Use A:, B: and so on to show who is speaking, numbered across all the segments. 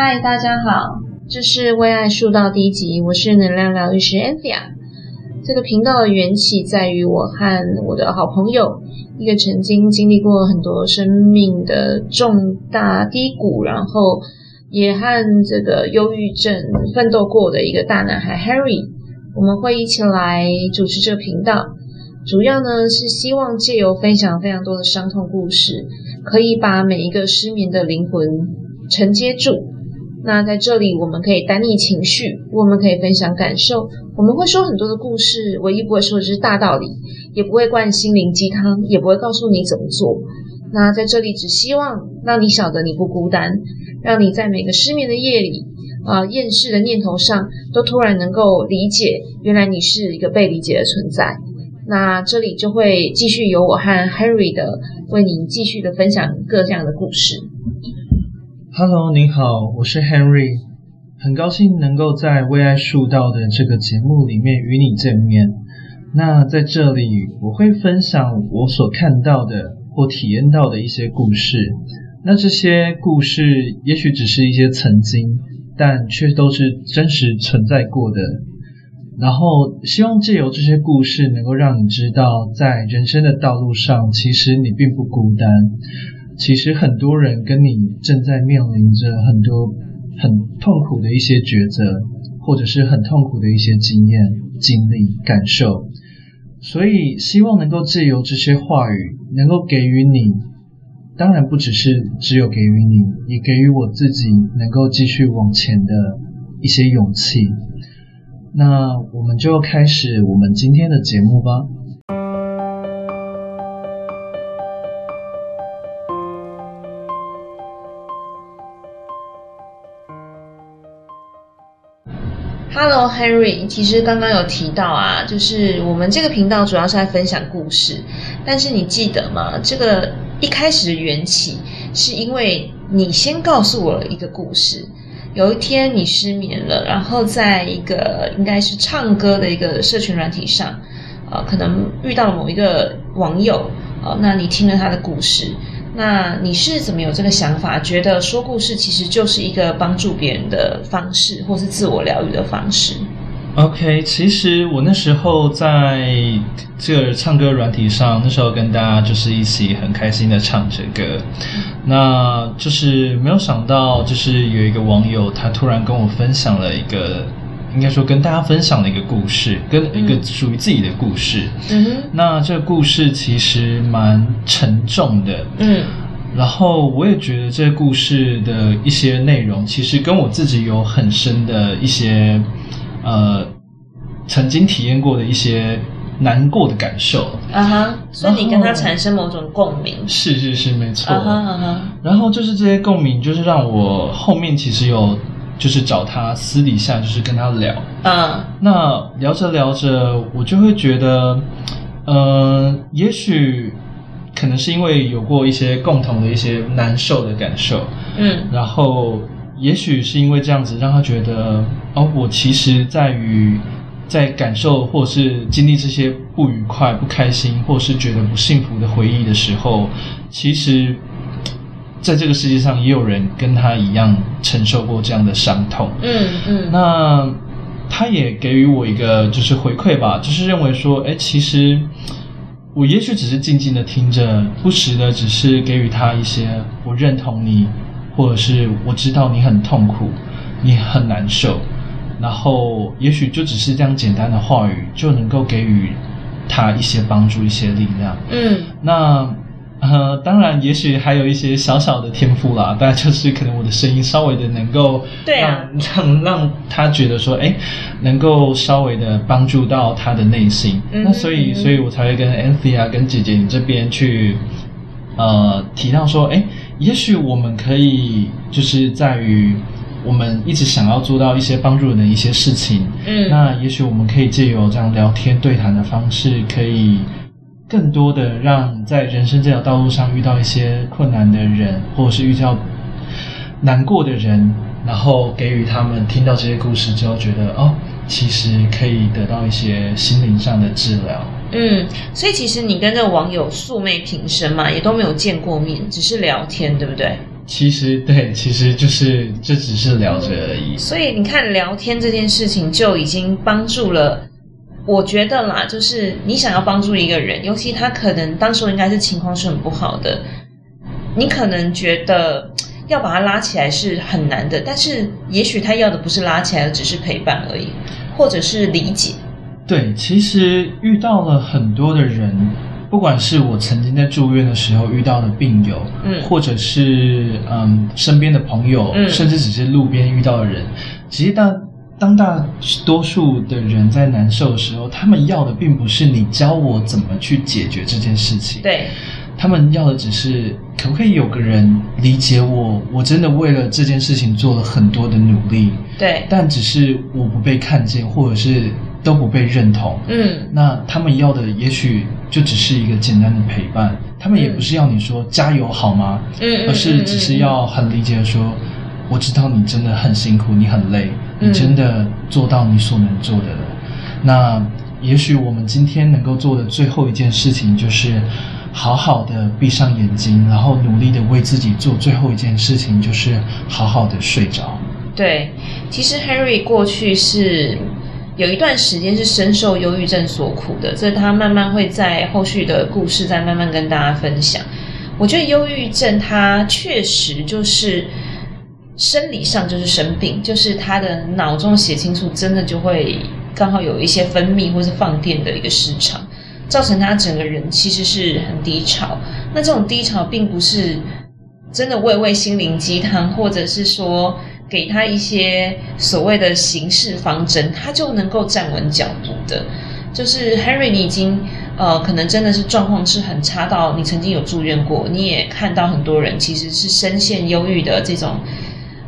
A: 嗨，大家好，这是为爱树道第一集，我是能量疗愈师 Anthea。这个频道的缘起在于我和我的好朋友，一个曾经经历过很多生命的重大低谷，然后也和这个忧郁症奋斗过的一个大男孩 Harry。我们会一起来主持这个频道，主要呢是希望借由分享非常多的伤痛故事，可以把每一个失眠的灵魂承接住。那在这里，我们可以单逆情绪，我们可以分享感受，我们会说很多的故事，唯一不会说的是大道理，也不会灌心灵鸡汤，也不会告诉你怎么做。那在这里，只希望让你晓得你不孤单，让你在每个失眠的夜里。啊，厌世的念头上，都突然能够理解，原来你是一个被理解的存在。那这里就会继续由我和 Harry 的为您继续的分享各样的故事。
B: Hello，你好，我是 Henry，很高兴能够在为爱树道的这个节目里面与你见面。那在这里，我会分享我所看到的或体验到的一些故事。那这些故事也许只是一些曾经。但却都是真实存在过的。然后，希望借由这些故事，能够让你知道，在人生的道路上，其实你并不孤单。其实很多人跟你正在面临着很多很痛苦的一些抉择，或者是很痛苦的一些经验、经历、感受。所以，希望能够借由这些话语，能够给予你。当然不只是只有给予你，也给予我自己能够继续往前的一些勇气。那我们就开始我们今天的节目吧。
A: Hello Henry，其实刚刚有提到啊，就是我们这个频道主要是在分享故事，但是你记得吗？这个。一开始的缘起，是因为你先告诉我了一个故事。有一天你失眠了，然后在一个应该是唱歌的一个社群软体上，呃，可能遇到了某一个网友，呃，那你听了他的故事，那你是怎么有这个想法，觉得说故事其实就是一个帮助别人的方式，或是自我疗愈的方式
B: ？OK，其实我那时候在这个唱歌软体上，那时候跟大家就是一起很开心的唱着歌，那就是没有想到，就是有一个网友他突然跟我分享了一个，应该说跟大家分享的一个故事，跟一个属于自己的故事。嗯哼，那这个故事其实蛮沉重的。嗯，然后我也觉得这个故事的一些内容，其实跟我自己有很深的一些。呃，曾经体验过的一些难过的感受，
A: 啊哈，所以你跟他产生某种共鸣，
B: 是是是，没错，啊哈，然后就是这些共鸣，就是让我后面其实有就是找他私底下就是跟他聊，嗯，那聊着聊着，我就会觉得，呃，也许可能是因为有过一些共同的一些难受的感受，嗯，然后。也许是因为这样子，让他觉得哦，我其实在于在感受或是经历这些不愉快、不开心，或是觉得不幸福的回忆的时候，其实在这个世界上也有人跟他一样承受过这样的伤痛。嗯嗯。那他也给予我一个就是回馈吧，就是认为说，哎，其实我也许只是静静的听着，不时的只是给予他一些我认同你。或者是我知道你很痛苦，你很难受，然后也许就只是这样简单的话语就能够给予他一些帮助、一些力量。嗯，那呃，当然，也许还有一些小小的天赋啦，大概就是可能我的声音稍微的能够让让让他觉得说，哎，能够稍微的帮助到他的内心。那所以，所以我才会跟 Anthea 啊，跟姐姐你这边去呃提到说，哎。也许我们可以就是在于我们一直想要做到一些帮助人的一些事情，嗯，那也许我们可以借由这样聊天对谈的方式，可以更多的让在人生这条道路上遇到一些困难的人，或者是遇到难过的人，然后给予他们听到这些故事之后，觉得哦，其实可以得到一些心灵上的治疗。
A: 嗯，所以其实你跟这个网友素昧平生嘛，也都没有见过面，只是聊天，对不对？
B: 其实对，其实就是这只是聊着而已。
A: 所以你看，聊天这件事情就已经帮助了。我觉得啦，就是你想要帮助一个人，尤其他可能当时应该是情况是很不好的，你可能觉得要把他拉起来是很难的，但是也许他要的不是拉起来，只是陪伴而已，或者是理解。
B: 对，其实遇到了很多的人。不管是我曾经在住院的时候遇到的病友，嗯，或者是嗯身边的朋友，嗯，甚至只是路边遇到的人，其实当当大多数的人在难受的时候，他们要的并不是你教我怎么去解决这件事情，
A: 对，
B: 他们要的只是可不可以有个人理解我，我真的为了这件事情做了很多的努力，
A: 对，
B: 但只是我不被看见，或者是。都不被认同，
A: 嗯，
B: 那他们要的也许就只是一个简单的陪伴，他们也不是要你说加油好吗？
A: 嗯，
B: 而是只是要很理解的说，我知道你真的很辛苦，你很累，你真的做到你所能做的了。那也许我们今天能够做的最后一件事情，就是好好的闭上眼睛，然后努力的为自己做最后一件事情，就是好好的睡着。
A: 对，其实 Harry 过去是。有一段时间是深受忧郁症所苦的，这他慢慢会在后续的故事再慢慢跟大家分享。我觉得忧郁症它确实就是生理上就是生病，就是他的脑中血清素真的就会刚好有一些分泌或是放电的一个失常，造成他整个人其实是很低潮。那这种低潮并不是真的喂喂心灵鸡汤，或者是说。给他一些所谓的行事方针，他就能够站稳脚步的。就是 Henry，你已经呃，可能真的是状况是很差到你曾经有住院过，你也看到很多人其实是深陷忧郁的这种，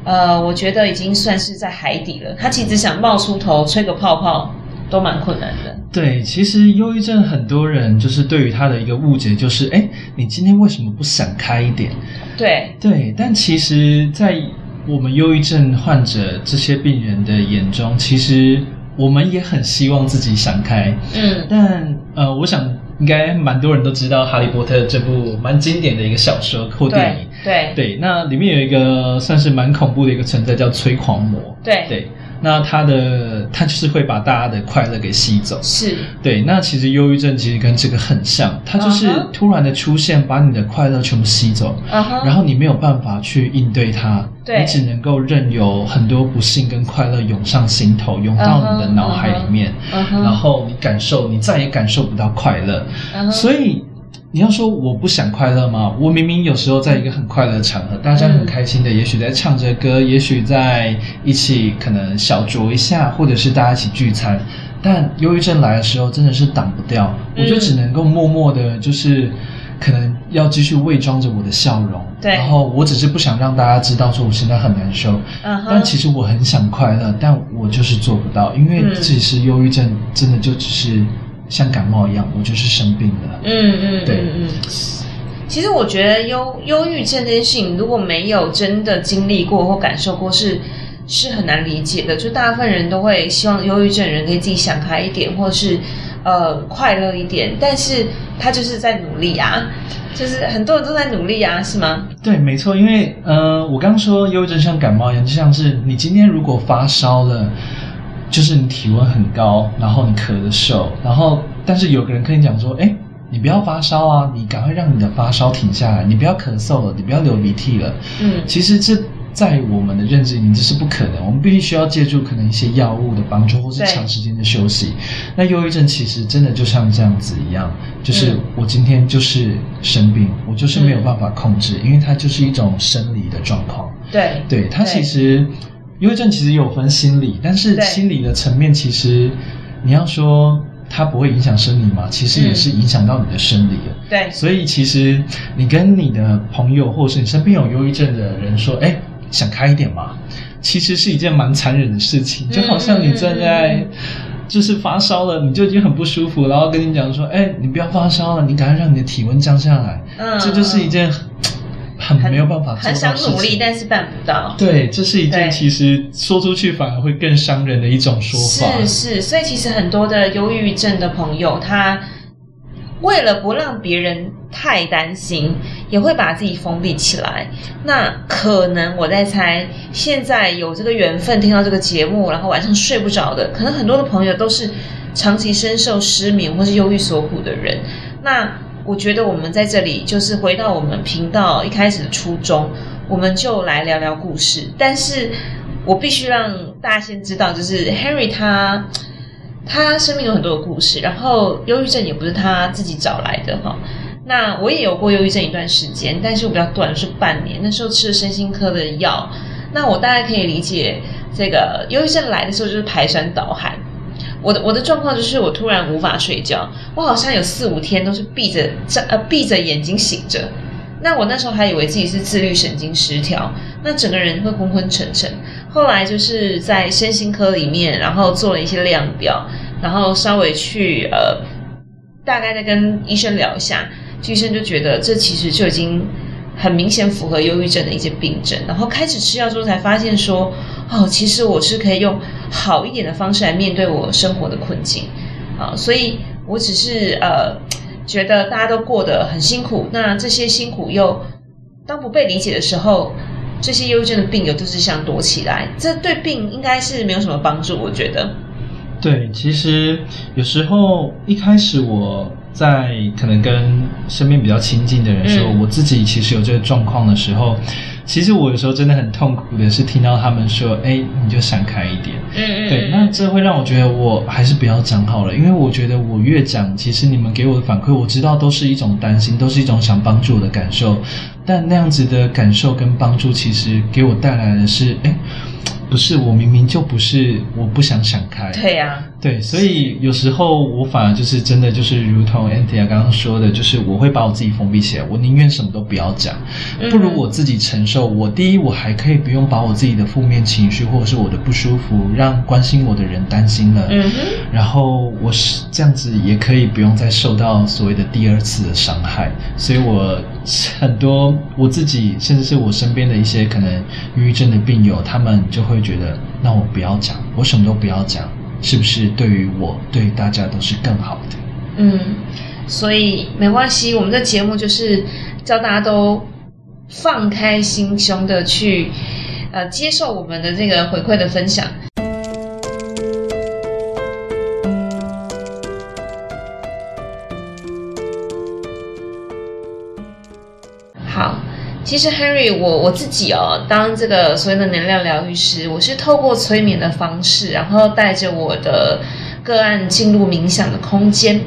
A: 呃，我觉得已经算是在海底了。他其实想冒出头吹个泡泡都蛮困难的。
B: 对，其实忧郁症很多人就是对于他的一个误解就是，哎，你今天为什么不闪开一点？
A: 对
B: 对，但其实，在我们忧郁症患者这些病人的眼中，其实我们也很希望自己想开。
A: 嗯，
B: 但呃，我想应该蛮多人都知道《哈利波特》这部蛮经典的一个小说或电影。
A: 对
B: 对，那里面有一个算是蛮恐怖的一个存在，叫催狂魔。
A: 对
B: 对。那他的他就是会把大家的快乐给吸走，
A: 是。
B: 对。那其实忧郁症其实跟这个很像，它就是突然的出现，把你的快乐全部吸走，然后你没有办法去应对它，你只能够任由很多不幸跟快乐涌上心头，涌到你的脑海里面，然后你感受，你再也感受不到快乐，所以。你要说我不想快乐吗？我明明有时候在一个很快乐的场合，大家很开心的，也许在唱着歌，也许在一起可能小酌一下，或者是大家一起聚餐。但忧郁症来的时候，真的是挡不掉，我就只能够默默的，就是可能要继续伪装着我的笑容。
A: 对。
B: 然后我只是不想让大家知道说我现在很难受。
A: 嗯
B: 但其实我很想快乐，但我就是做不到，因为其实忧郁症真的就只是。像感冒一样，我就是生病了。
A: 嗯嗯，
B: 对
A: 嗯。其实我觉得忧忧郁症这件事情，如果没有真的经历过或感受过，是是很难理解的。就大部分人都会希望忧郁症人可以自己想开一点，或者是呃快乐一点。但是他就是在努力啊，就是很多人都在努力啊，是吗？
B: 对，没错。因为呃，我刚说忧郁症像感冒一样，就像是你今天如果发烧了。就是你体温很高，然后你咳的瘦，然后但是有个人跟你讲说，哎，你不要发烧啊，你赶快让你的发烧停下来，你不要咳嗽了，你不要流鼻涕了。
A: 嗯，
B: 其实这在我们的认知里面这是不可能，我们必须需要借助可能一些药物的帮助，或是长时间的休息。那忧郁症其实真的就像这样子一样，就是我今天就是生病，我就是没有办法控制，因为它就是一种生理的状况。
A: 对，
B: 对，它其实。忧郁症其实有分心理，但是心理的层面其实，你要说它不会影响生理嘛，其实也是影响到你的生理的。
A: 对，
B: 所以其实你跟你的朋友或者是你身边有忧郁症的人说，哎，想开一点嘛，其实是一件蛮残忍的事情。就好像你正在就是发烧了，你就已经很不舒服，然后跟你讲说，哎，你不要发烧了，你赶快让你的体温降下来。
A: 嗯，
B: 这就是一件。很没有办法，
A: 很想努力，但是办不到。
B: 对，这是一件其实说出去反而会更伤人的一种说法。
A: 是是，所以其实很多的忧郁症的朋友，他为了不让别人太担心，也会把自己封闭起来。那可能我在猜，现在有这个缘分听到这个节目，然后晚上睡不着的，可能很多的朋友都是长期深受失眠或是忧郁所苦的人。那我觉得我们在这里就是回到我们频道一开始的初衷，我们就来聊聊故事。但是我必须让大家先知道，就是 Henry 他他生命有很多的故事，然后忧郁症也不是他自己找来的哈。那我也有过忧郁症一段时间，但是我比较短，是半年。那时候吃了身心科的药，那我大概可以理解，这个忧郁症来的时候就是排山倒海。我的我的状况就是我突然无法睡觉，我好像有四五天都是闭着睁呃闭着眼睛醒着。那我那时候还以为自己是自律神经失调，那整个人会昏昏沉沉。后来就是在身心科里面，然后做了一些量表，然后稍微去呃大概再跟医生聊一下。医生就觉得这其实就已经很明显符合忧郁症的一些病症，然后开始吃药之后才发现说，哦，其实我是可以用好一点的方式来面对我生活的困境啊，所以我只是呃觉得大家都过得很辛苦，那这些辛苦又当不被理解的时候，这些忧郁症的病友都是想躲起来，这对病应该是没有什么帮助，我觉得。
B: 对，其实有时候一开始我。在可能跟身边比较亲近的人说，我自己其实有这个状况的时候，其实我有时候真的很痛苦的是听到他们说：“哎，你就闪开一点。”嗯嗯，对，那这会让我觉得我还是不要讲好了，因为我觉得我越讲，其实你们给我的反馈，我知道都是一种担心，都是一种想帮助我的感受，但那样子的感受跟帮助，其实给我带来的是，哎。不是我明明就不是我不想想开，
A: 对呀，
B: 对，所以有时候我反而就是真的就是如同 Antia 刚刚说的，就是我会把我自己封闭起来，我宁愿什么都不要讲，不如我自己承受。我第一，我还可以不用把我自己的负面情绪或者是我的不舒服让关心我的人担心了，嗯哼，然后我是这样子也可以不用再受到所谓的第二次的伤害，所以我很多我自己甚至是我身边的一些可能抑郁症的病友，他们就会。觉得那我不要讲，我什么都不要讲，是不是对于我对大家都是更好的？
A: 嗯，所以没关系，我们的节目就是教大家都放开心胸的去呃接受我们的这个回馈的分享。其实 Henry，我我自己哦，当这个所谓的能量疗愈师，我是透过催眠的方式，然后带着我的个案进入冥想的空间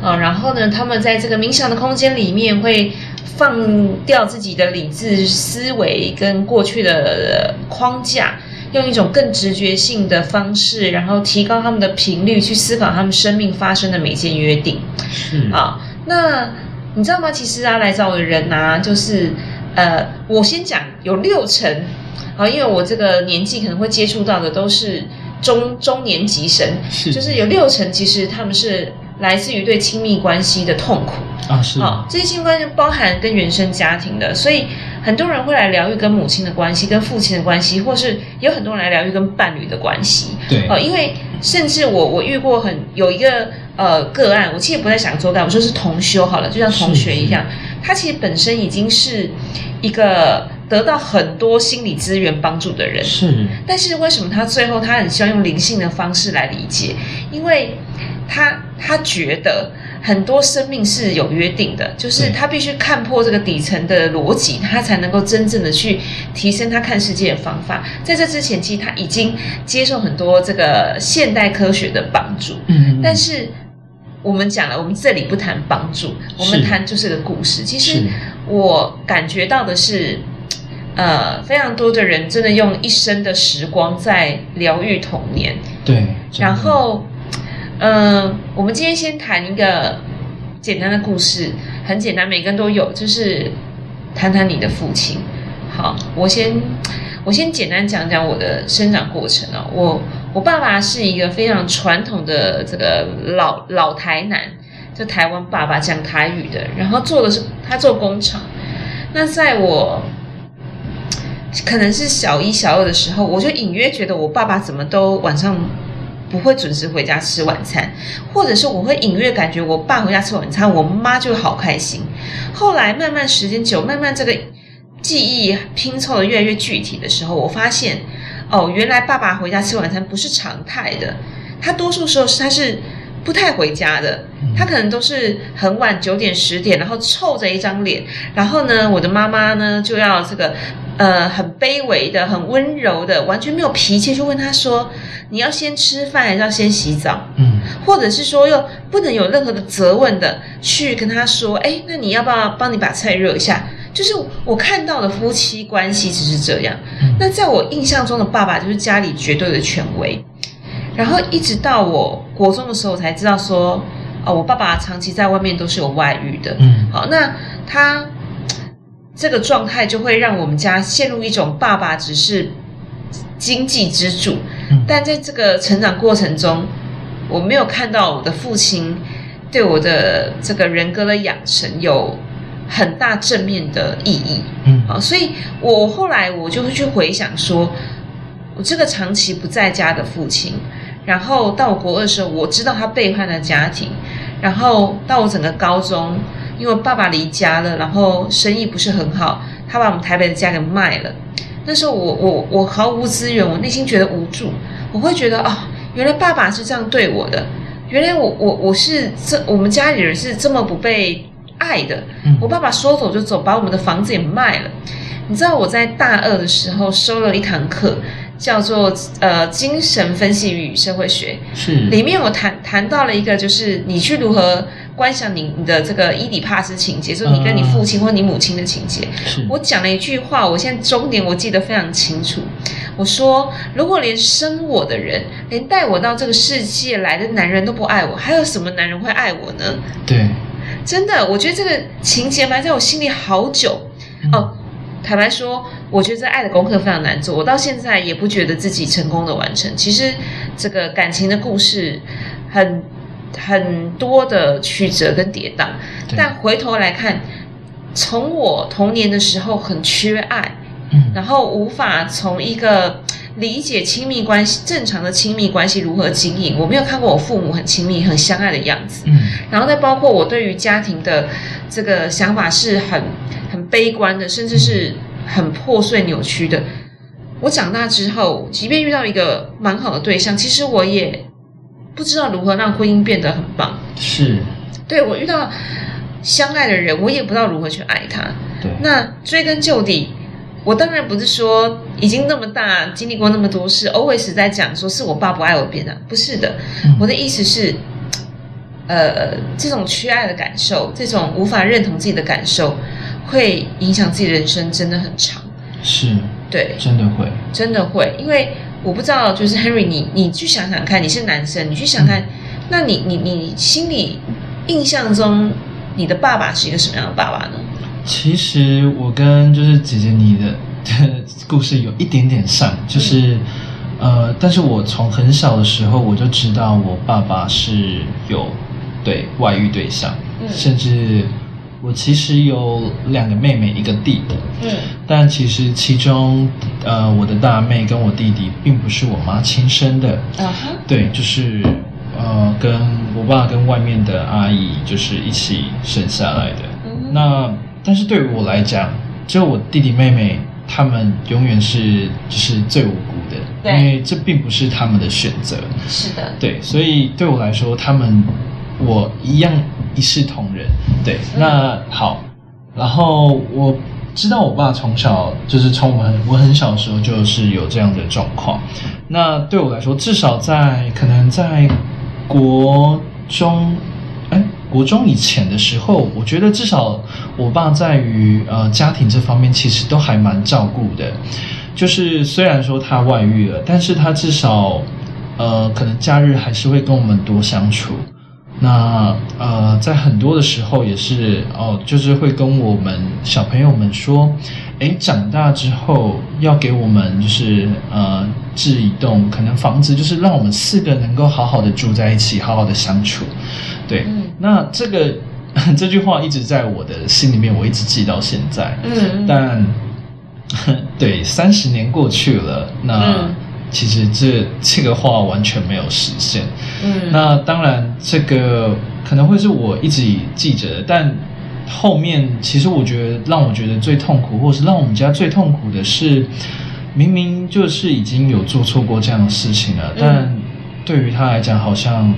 A: 啊，然后呢，他们在这个冥想的空间里面会放掉自己的理智思维跟过去的框架，用一种更直觉性的方式，然后提高他们的频率，去思考他们生命发生的每件约定。
B: 是
A: 啊，那你知道吗？其实啊，来找我的人啊，就是。呃，我先讲有六成啊，因为我这个年纪可能会接触到的都是中中年级生，
B: 是，
A: 就是有六成其实他们是来自于对亲密关系的痛苦
B: 啊，是，好，
A: 这些亲密关系包含跟原生家庭的，所以很多人会来疗愈跟母亲的关系、跟父亲的关系，或是有很多人来疗愈跟伴侣的关系，
B: 对，
A: 哦，因为甚至我我遇过很有一个呃个案，我其实不太想做干，我说是同修好了，就像同学一样。他其实本身已经是一个得到很多心理资源帮助的人，
B: 是。
A: 但是为什么他最后他很希望用灵性的方式来理解？因为他他觉得很多生命是有约定的，就是他必须看破这个底层的逻辑，他才能够真正的去提升他看世界的方法。在这之前，其实他已经接受很多这个现代科学的帮助，嗯，但是。我们讲了，我们这里不谈帮助，我们谈就是个故事。其实我感觉到的是，呃，非常多的人真的用一生的时光在疗愈童年。
B: 对。
A: 然后，嗯，我们今天先谈一个简单的故事，很简单，每个人都有，就是谈谈你的父亲。好，我先我先简单讲讲我的生长过程啊，我。我爸爸是一个非常传统的这个老老台南，就台湾爸爸讲台语的，然后做的是他做工厂。那在我可能是小一小二的时候，我就隐约觉得我爸爸怎么都晚上不会准时回家吃晚餐，或者是我会隐约感觉我爸回家吃晚餐，我妈就好开心。后来慢慢时间久，慢慢这个记忆拼凑的越来越具体的时候，我发现哦，原来爸爸回家吃晚餐不是常态的，他多数时候是他是不太回家的，他可能都是很晚九点十点，然后臭着一张脸，然后呢，我的妈妈呢就要这个。呃，很卑微的，很温柔的，完全没有脾气，就问他说：“你要先吃饭，还是要先洗澡？”嗯，或者是说，又不能有任何的责问的去跟他说：“哎，那你要不要帮你把菜热一下？”就是我看到的夫妻关系只是这样。那在我印象中的爸爸就是家里绝对的权威。然后一直到我国中的时候，才知道说：“哦，我爸爸长期在外面都是有外遇的。”嗯，好，那他。这个状态就会让我们家陷入一种爸爸只是经济支柱，但在这个成长过程中，我没有看到我的父亲对我的这个人格的养成有很大正面的意义。嗯，好，所以我后来我就会去回想，说我这个长期不在家的父亲，然后到我国二的时候，我知道他背叛了家庭，然后到我整个高中。因为爸爸离家了，然后生意不是很好，他把我们台北的家给卖了。那时候我我我毫无资源，我内心觉得无助。我会觉得哦，原来爸爸是这样对我的，原来我我我是这我们家里人是这么不被爱的。我爸爸说走就走，把我们的房子也卖了。你知道我在大二的时候收了一堂课，叫做呃精神分析与社会学，
B: 是
A: 里面我谈谈到了一个，就是你去如何。观想你你的这个伊底帕斯情节，就是你跟你父亲或你母亲的情节。我讲了一句话，我现在终点我记得非常清楚。我说，如果连生我的人，连带我到这个世界来的男人都不爱我，还有什么男人会爱我呢？
B: 对，
A: 真的，我觉得这个情节埋在我心里好久。哦，坦白说，我觉得这爱的功课非常难做，我到现在也不觉得自己成功的完成。其实这个感情的故事很。很多的曲折跟跌宕，但回头来看，从我童年的时候很缺爱，然后无法从一个理解亲密关系正常的亲密关系如何经营，我没有看过我父母很亲密、很相爱的样子。然后再包括我对于家庭的这个想法是很很悲观的，甚至是很破碎扭曲的。我长大之后，即便遇到一个蛮好的对象，其实我也。不知道如何让婚姻变得很棒，
B: 是，
A: 对我遇到相爱的人，我也不知道如何去爱他。
B: 对，
A: 那追根究底，我当然不是说已经那么大，经历过那么多事，always 在讲说是我爸不爱我变的，不是的。我的意思是，呃，这种缺爱的感受，这种无法认同自己的感受，会影响自己人生，真的很长。
B: 是，
A: 对，
B: 真的会，
A: 真的会，因为。我不知道，就是 Henry，你你去想想看，你是男生，你去想看，那你你你心里印象中，你的爸爸是一个什么样的爸爸呢？
B: 其实我跟就是姐姐你的故事有一点点像，就是呃，但是我从很小的时候我就知道我爸爸是有对外遇对象，甚至。我其实有两个妹妹，一个弟弟。嗯，但其实其中，呃，我的大妹跟我弟弟并不是我妈亲生的。啊哈。对，就是呃，跟我爸跟外面的阿姨就是一起生下来的。嗯。那但是对于我来讲，只有我弟弟妹妹他们永远是就是最无辜的，因为这并不是他们的选择。
A: 是的。
B: 对，所以对我来说，他们。我一样一视同仁，对，那好，然后我知道我爸从小就是从我很我很小的时候就是有这样的状况，那对我来说，至少在可能在国中，哎，国中以前的时候，我觉得至少我爸在于呃家庭这方面其实都还蛮照顾的，就是虽然说他外遇了，但是他至少呃可能假日还是会跟我们多相处。那呃，在很多的时候也是哦，就是会跟我们小朋友们说，哎，长大之后要给我们就是呃，置一栋可能房子，就是让我们四个能够好好的住在一起，好好的相处。对，那这个 这句话一直在我的心里面，我一直记到现在。嗯，但 对，三十年过去了，那其实这这个话完全没有实现。嗯，那当然这个可能会是我一直记着的，但后面其实我觉得让我觉得最痛苦，或是让我们家最痛苦的是，明明就是已经有做错过这样的事情了，但对于他来讲好像。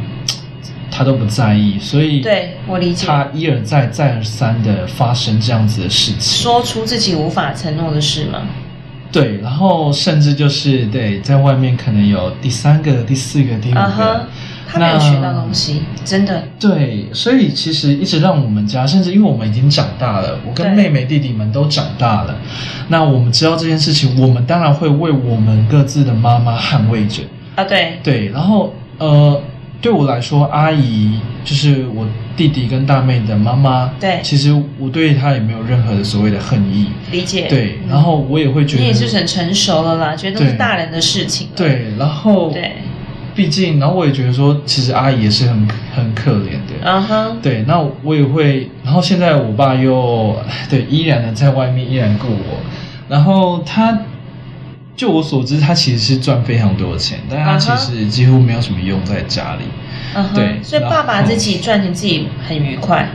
B: 他都不在意，所以
A: 对我理解，
B: 他一而再、再而三的发生这样子的事情，
A: 说出自己无法承诺的事吗？
B: 对，然后甚至就是对，在外面可能有第三个、第四个、第五个，
A: 他没有学到东西，真的。
B: 对，所以其实一直让我们家，甚至因为我们已经长大了，我跟妹妹、弟弟们都长大了，那我们知道这件事情，我们当然会为我们各自的妈妈捍卫着
A: 啊。对
B: 对，然后呃。对我来说，阿姨就是我弟弟跟大妹的妈妈。
A: 对，
B: 其实我对她也没有任何的所谓的恨意。
A: 理解。
B: 对，然后我也会觉得
A: 你也是很成熟了啦，觉得都是大人的事情。
B: 对，然后
A: 对，
B: 毕竟，然后我也觉得说，其实阿姨也是很很可怜的。嗯哼。对，那我也会，然后现在我爸又对依然的在外面依然顾我，然后他。就我所知，他其实是赚非常多的钱，但他其实几乎没有什么用在家里。对，
A: 所以爸爸自己赚钱自己很愉快。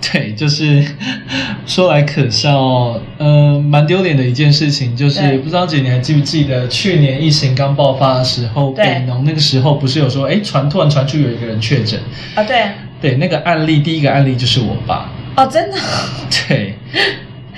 B: 对，就是 说来可笑，嗯，蛮丢脸的一件事情，就是不知道姐你还记不记得去年疫情刚爆发的时候，北农那个时候不是有说，哎，传突然传出有一个人确诊
A: 啊？对，
B: 对，那个案例第一个案例就是我爸。
A: 哦，真的？
B: 对。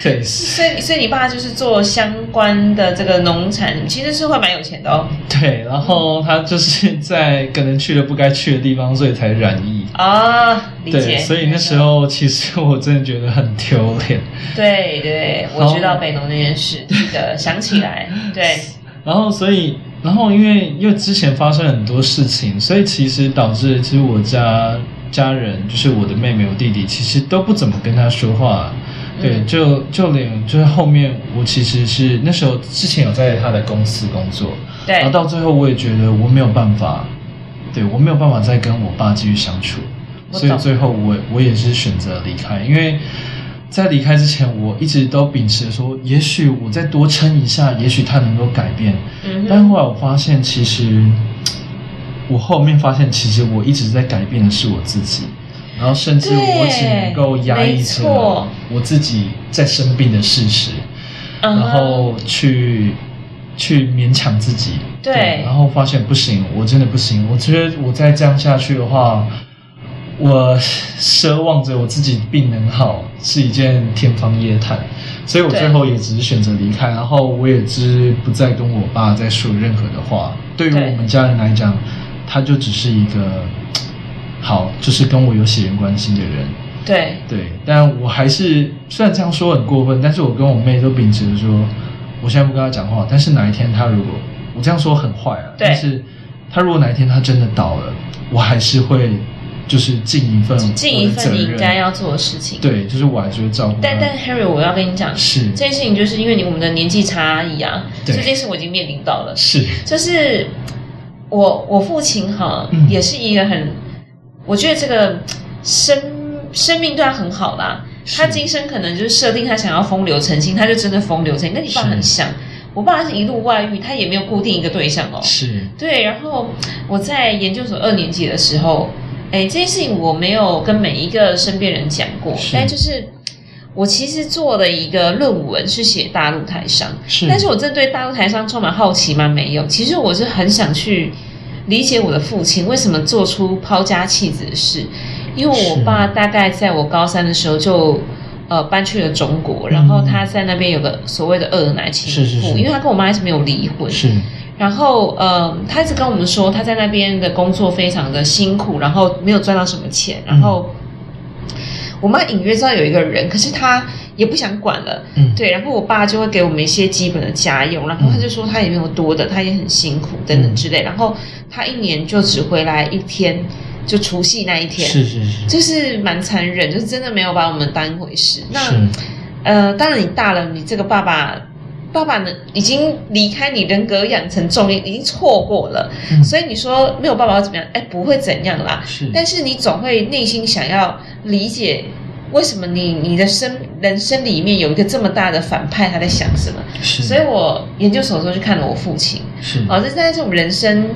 B: 对，
A: 所以所以你爸就是做相关的这个农产，其实是会蛮有钱的哦。
B: 对，然后他就是在可能去了不该去的地方，所以才染疫
A: 啊。
B: 对，所以那时候其实我真的觉得很丢脸。
A: 对对，我知道北农那件事，记得想起来。对，
B: 然后所以然后因为因为之前发生很多事情，所以其实导致其实我家家人就是我的妹妹、我弟弟，其实都不怎么跟他说话。对，就就连就是后面，我其实是那时候之前有在他的公司工作，
A: 对，
B: 然后到最后我也觉得我没有办法，对我没有办法再跟我爸继续相处，所以最后我我也是选择离开，因为在离开之前，我一直都秉持说，也许我再多撑一下，也许他能够改变，嗯，但后来我发现，其实我后面发现，其实我一直在改变的是我自己。然后甚至我只能够压抑着我自己在生病的事实，然后去去勉强自己，
A: 对，
B: 然后发现不行，我真的不行。我觉得我再这样下去的话，我奢望着我自己病能好是一件天方夜谭，所以我最后也只是选择离开，然后我也只不再跟我爸再说任何的话。对于我们家人来讲，他就只是一个。好，就是跟我有血缘关系的人，
A: 对。
B: 对，但我还是虽然这样说很过分，但是我跟我妹都秉持着说，我现在不跟她讲话，但是哪一天她如果我这样说很坏啊，但是她如果哪一天她真的倒了，我还是会就是尽一份
A: 尽一份你应该要做的事情，
B: 对，就是我还是会照顾。
A: 但但 Harry，我要跟你讲，
B: 是。
A: 这件事情，就是因为你我们的年纪差异啊，这件事我已经面临到了，
B: 是。
A: 就是我我父亲哈也是一个很。我觉得这个生生命对他很好啦，他今生可能就是设定他想要风流成性，他就真的风流成性。跟你爸很像，我爸是一路外遇，他也没有固定一个对象哦。
B: 是，
A: 对。然后我在研究所二年级的时候，哎，这件事情我没有跟每一个身边人讲过，但就是我其实做了一个论文是写大陆台商，
B: 是，
A: 但是我真对大陆台商充满好奇吗？没有，其实我是很想去。理解我的父亲为什么做出抛家弃子的事，因为我爸大概在我高三的时候就呃搬去了中国，然后他在那边有个所谓的二奶情妇，因为他跟我妈一直没有离婚，
B: 是，
A: 然后呃他一直跟我们说他在那边的工作非常的辛苦，然后没有赚到什么钱，然后我妈隐约知道有一个人，可是她。也不想管了，嗯，对，然后我爸就会给我们一些基本的家用，然后他就说他也没有多的，他也很辛苦等等之类，然后他一年就只回来一天，就除夕那一天，
B: 是是是，
A: 就是蛮残忍，就是真的没有把我们当一回事。那呃，当然你大了，你这个爸爸爸爸呢已经离开你，人格养成重练，已经错过了，所以你说没有爸爸会怎么样？哎，不会怎样啦，
B: 是，
A: 但是你总会内心想要理解。为什么你你的生人生里面有一个这么大的反派，他在想什么？
B: 是，
A: 所以我研究所的时候去看了我父亲，
B: 是，
A: 哦，这在这种人生，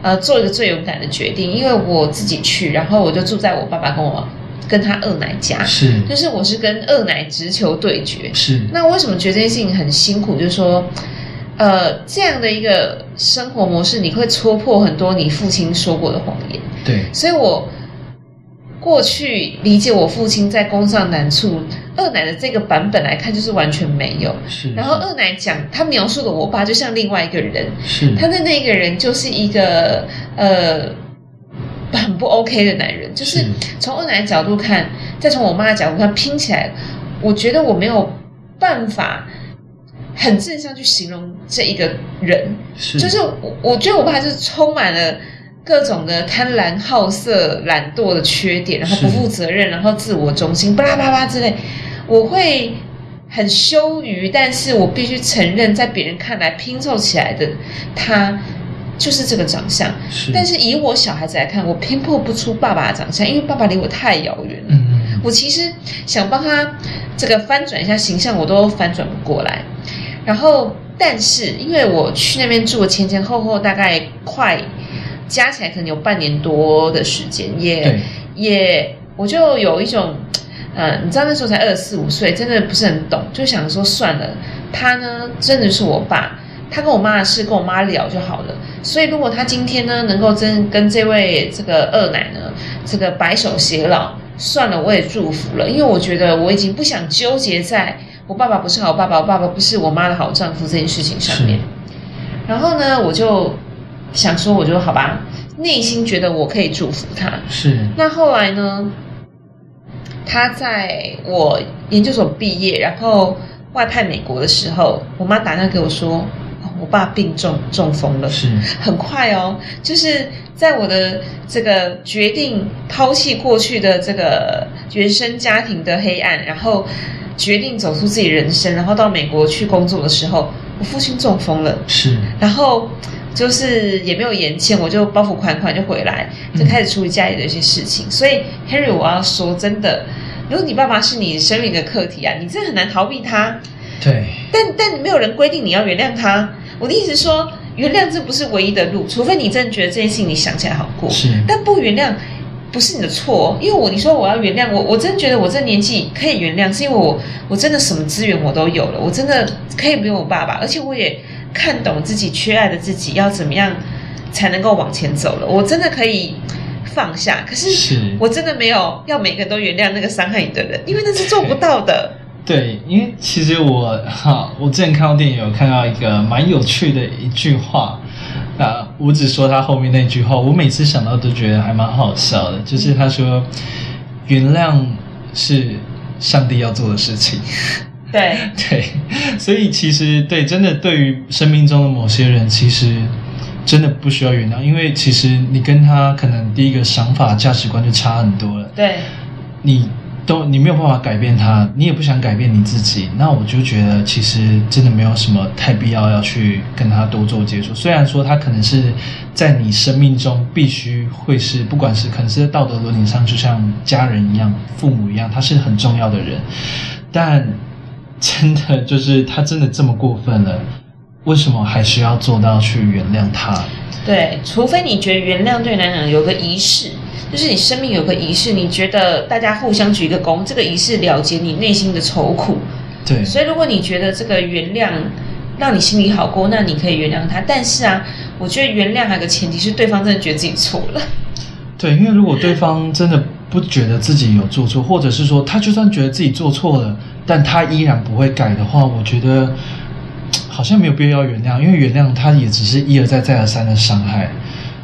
A: 呃，做一个最勇敢的决定，因为我自己去，然后我就住在我爸爸跟我跟他二奶家，
B: 是，
A: 就是我是跟二奶直球对决，
B: 是。
A: 那为什么觉得这件事情很辛苦？就是说。呃，这样的一个生活模式，你会戳破很多你父亲说过的谎言。
B: 对，
A: 所以我过去理解我父亲在工上难处，二奶的这个版本来看，就是完全没有。
B: 是。
A: 然后二奶讲，他描述的我爸就像另外一个人。
B: 是。
A: 他的那个人就是一个呃很不 OK 的男人，就是从二奶角度看，再从我妈的角度看，拼起来，我觉得我没有办法。很正向去形容这一个人，就是我，我觉得我爸是充满了各种的贪婪、好色、懒惰的缺点，然后不负责任，然后自我中心，巴拉巴拉之类。我会很羞于，但是我必须承认，在别人看来拼凑起来的他就是这个长相。但是以我小孩子来看，我拼破不出爸爸的长相，因为爸爸离我太遥远了。我其实想帮他这个翻转一下形象，我都翻转不过来。然后，但是因为我去那边住了前前后后大概快加起来可能有半年多的时间，也也我就有一种，呃，你知道那时候才二十四五岁，真的不是很懂，就想说算了，他呢真的是我爸，他跟我妈的事跟我妈聊就好了。所以如果他今天呢能够真跟这位这个二奶呢这个白首偕老，算了，我也祝福了，因为我觉得我已经不想纠结在。我爸爸不是好爸爸，我爸爸不是我妈的好丈夫这件事情上面，然后呢，我就想说，我就好吧，内心觉得我可以祝福他。
B: 是。
A: 那后来呢，他在我研究所毕业，然后外派美国的时候，我妈打电话给我说，我爸病重，中风了。
B: 是。
A: 很快哦，就是在我的这个决定抛弃过去的这个原生家庭的黑暗，然后。决定走出自己人生，然后到美国去工作的时候，我父亲中风了。
B: 是，
A: 然后就是也没有延签，我就包袱款款就回来，就开始处理家里的一些事情。所以，Henry，我要说真的，如果你爸爸是你生命的课题啊，你真的很难逃避他。
B: 对。
A: 但但没有人规定你要原谅他。我的意思说，原谅这不是唯一的路，除非你真的觉得这件事情你想起来好过。
B: 是。
A: 但不原谅。不是你的错，因为我你说我要原谅我，我真觉得我这年纪可以原谅，是因为我我真的什么资源我都有了，我真的可以不用我爸爸，而且我也看懂自己缺爱的自己要怎么样才能够往前走了，我真的可以放下。可是我真的没有要每个人都原谅那个伤害你的人，因为那是做不到的。
B: 对，因为其实我哈，我之前看到电影有看到一个蛮有趣的一句话。啊，我只说他后面那句话，我每次想到都觉得还蛮好笑的。就是他说，原谅是上帝要做的事情。
A: 对
B: 对，所以其实对，真的对于生命中的某些人，其实真的不需要原谅，因为其实你跟他可能第一个想法、价值观就差很多了。
A: 对，
B: 你。都你没有办法改变他，你也不想改变你自己，那我就觉得其实真的没有什么太必要要去跟他多做接触。虽然说他可能是在你生命中必须会是，不管是可能是在道德伦理上，就像家人一样、父母一样，他是很重要的人，但真的就是他真的这么过分了，为什么还需要做到去原谅他？
A: 对，除非你觉得原谅对你来讲有个仪式。就是你生命有个仪式，你觉得大家互相鞠个躬，这个仪式了结你内心的愁苦。
B: 对，
A: 所以如果你觉得这个原谅让你心里好过，那你可以原谅他。但是啊，我觉得原谅还有个前提是对方真的觉得自己错了。
B: 对，因为如果对方真的不觉得自己有做错，或者是说他就算觉得自己做错了，但他依然不会改的话，我觉得好像没有必要原谅，因为原谅他也只是一而再再而三的伤害。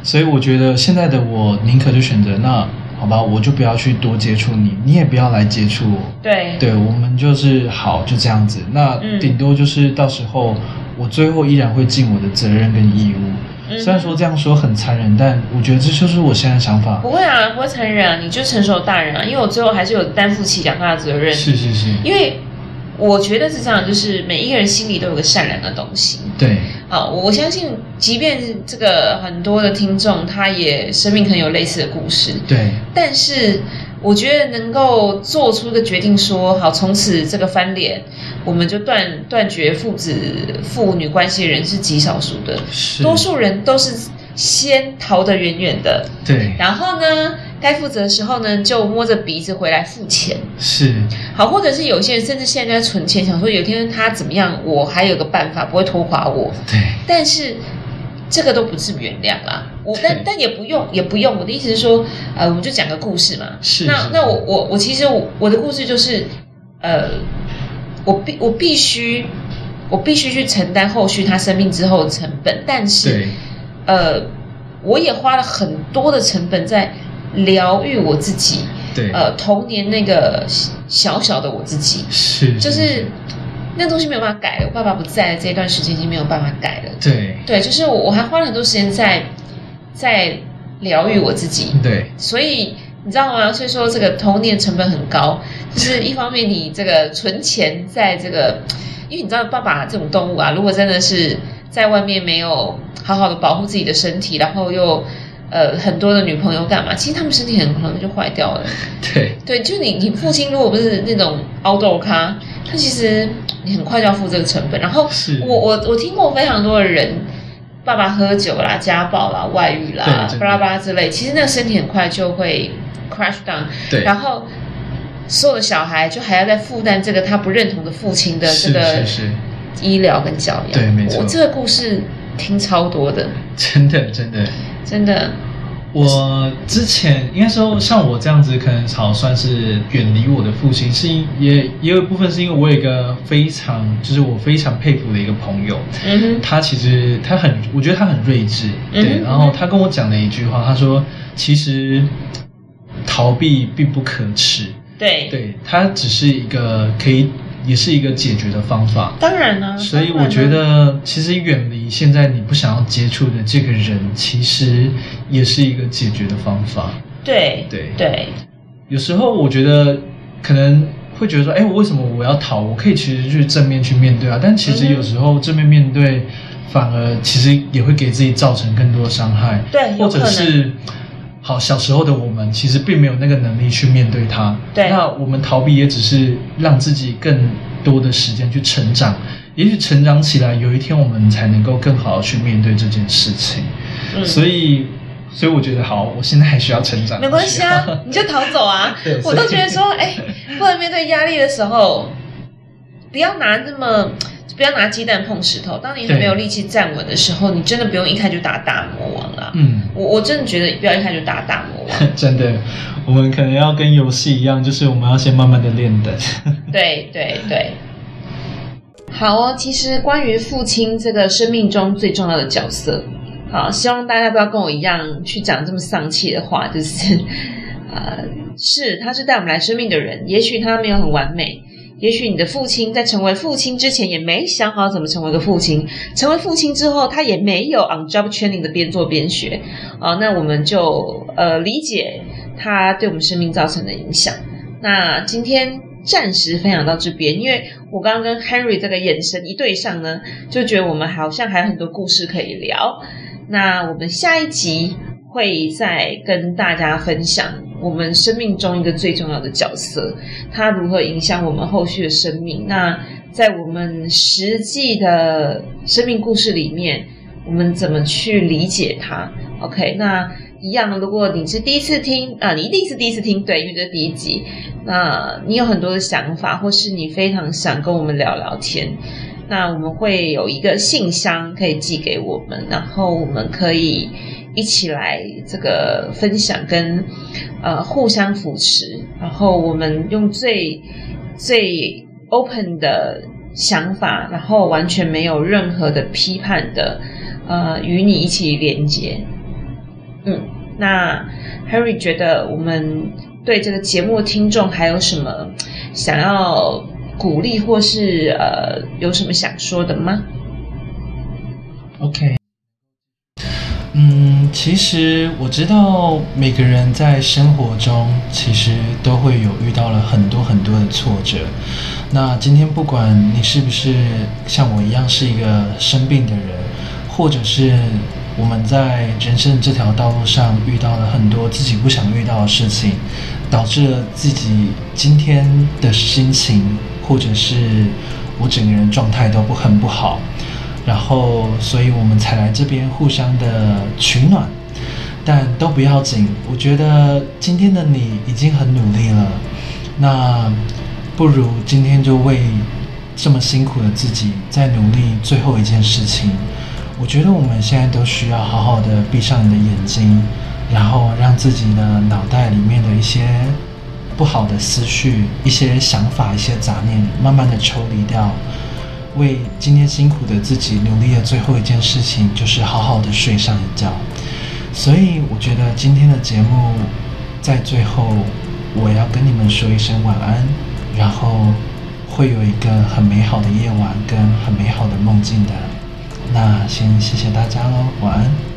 B: 所以我觉得现在的我宁可就选择那好吧，我就不要去多接触你，你也不要来接触我。
A: 对，
B: 对我们就是好就这样子。那顶多就是到时候我最后依然会尽我的责任跟义务。虽然说这样说很残忍，但我觉得这就是我现在想法。
A: 不会啊，不会残忍啊，你就成熟大人啊。因为我最后还是有担负起养大的责任。
B: 是是是。
A: 因为我觉得是这样，就是每一个人心里都有个善良的东西。
B: 对，
A: 啊，我相信，即便这个很多的听众，他也生命可能有类似的故事。
B: 对，
A: 但是我觉得能够做出个决定，说好从此这个翻脸，我们就断断绝父子父女关系的人是极少数的，多数人都是先逃得远远的。
B: 对，
A: 然后呢？该负责的时候呢，就摸着鼻子回来付钱。
B: 是
A: 好，或者是有些人甚至现在在存钱，想说有一天他怎么样，我还有个办法不会拖垮我。
B: 对，
A: 但是这个都不是原谅啦。我但但也不用也不用。我的意思是说，呃，我们就讲个故事嘛。
B: 是。
A: 那那我我我其实我的故事就是，呃，我必我必须我必须去承担后续他生病之后的成本，但是呃，我也花了很多的成本在。疗愈我自己，
B: 对，
A: 呃，童年那个小小的我自己，
B: 是，
A: 就是那东西没有办法改了。我爸爸不在这一段时间已经没有办法改了。
B: 对，
A: 对，就是我我还花了很多时间在在疗愈我自己。
B: 对，
A: 所以你知道吗？所以说这个童年成本很高，就是 一方面你这个存钱在这个，因为你知道爸爸这种动物啊，如果真的是在外面没有好好的保护自己的身体，然后又。呃，很多的女朋友干嘛？其实他们身体很可能就坏掉了。
B: 对
A: 对，就你你父亲如果不是那种凹豆咖，他其实你很快就要付这个成本。然后我我我听过非常多的人，爸爸喝酒啦、家暴啦、外遇啦、巴拉巴拉之类，其实那个身体很快就会 crash down。
B: 对，
A: 然后所有的小孩就还要在负担这个他不认同的父亲的这个医疗跟教养。
B: 对，没错。
A: 我这个故事听超多的，
B: 真的真的。
A: 真的，
B: 我之前应该说像我这样子，可能好算是远离我的父亲，是也也有一部分是因为我有一个非常就是我非常佩服的一个朋友，嗯哼，他其实他很，我觉得他很睿智，对，然后他跟我讲了一句话，他说其实逃避并不可耻，
A: 对，
B: 对他只是一个可以。也是一个解决的方法，
A: 当然呢。
B: 所以我觉得，其实远离现在你不想要接触的这个人，其实也是一个解决的方法。
A: 对
B: 对
A: 对。
B: 有时候我觉得可能会觉得说，哎，我为什么我要逃？我可以其实去正面去面对啊。但其实有时候正面面对，反而其实也会给自己造成更多的伤害。
A: 对，
B: 或者是。好，小时候的我们其实并没有那个能力去面对它。
A: 对，
B: 那我们逃避也只是让自己更多的时间去成长。也许成长起来，有一天我们才能够更好的去面对这件事情。嗯，所以，所以我觉得，好，我现在还需要成长。
A: 没关系啊，你就逃走啊！我都觉得说，哎，不能面对压力的时候，不要拿那么。不要拿鸡蛋碰石头。当你还没有力气站稳的时候，你真的不用一开就打大魔王了。嗯，我我真的觉得不要一开就打大魔王。
B: 真的，我们可能要跟游戏一样，就是我们要先慢慢的练的。
A: 对对对。好哦，其实关于父亲这个生命中最重要的角色，好，希望大家不要跟我一样去讲这么丧气的话，就是，呃，是他是带我们来生命的人，也许他没有很完美。也许你的父亲在成为父亲之前也没想好怎么成为个父亲，成为父亲之后他也没有 on job training 的边做边学啊，那我们就呃理解他对我们生命造成的影响。那今天暂时分享到这边，因为我刚刚跟 Henry 这个眼神一对上呢，就觉得我们好像还有很多故事可以聊。那我们下一集会再跟大家分享。我们生命中一个最重要的角色，它如何影响我们后续的生命？那在我们实际的生命故事里面，我们怎么去理解它？OK，那一样，如果你是第一次听啊，你一定是第一次听，对，因为是第一集。那你有很多的想法，或是你非常想跟我们聊聊天，那我们会有一个信箱可以寄给我们，然后我们可以。一起来这个分享跟呃互相扶持，然后我们用最最 open 的想法，然后完全没有任何的批判的呃与你一起连接。嗯，那 Harry 觉得我们对这个节目听众还有什么想要鼓励或是呃有什么想说的吗
B: ？OK。嗯，其实我知道每个人在生活中其实都会有遇到了很多很多的挫折。那今天不管你是不是像我一样是一个生病的人，或者是我们在人生这条道路上遇到了很多自己不想遇到的事情，导致了自己今天的心情，或者是我整个人状态都不很不好。然后，所以我们才来这边互相的取暖，但都不要紧。我觉得今天的你已经很努力了，那不如今天就为这么辛苦的自己再努力最后一件事情。我觉得我们现在都需要好好的闭上你的眼睛，然后让自己的脑袋里面的一些不好的思绪、一些想法、一些杂念，慢慢的抽离掉。为今天辛苦的自己努力的最后一件事情，就是好好的睡上一觉。所以我觉得今天的节目在最后，我要跟你们说一声晚安，然后会有一个很美好的夜晚跟很美好的梦境的。那先谢谢大家喽，晚安。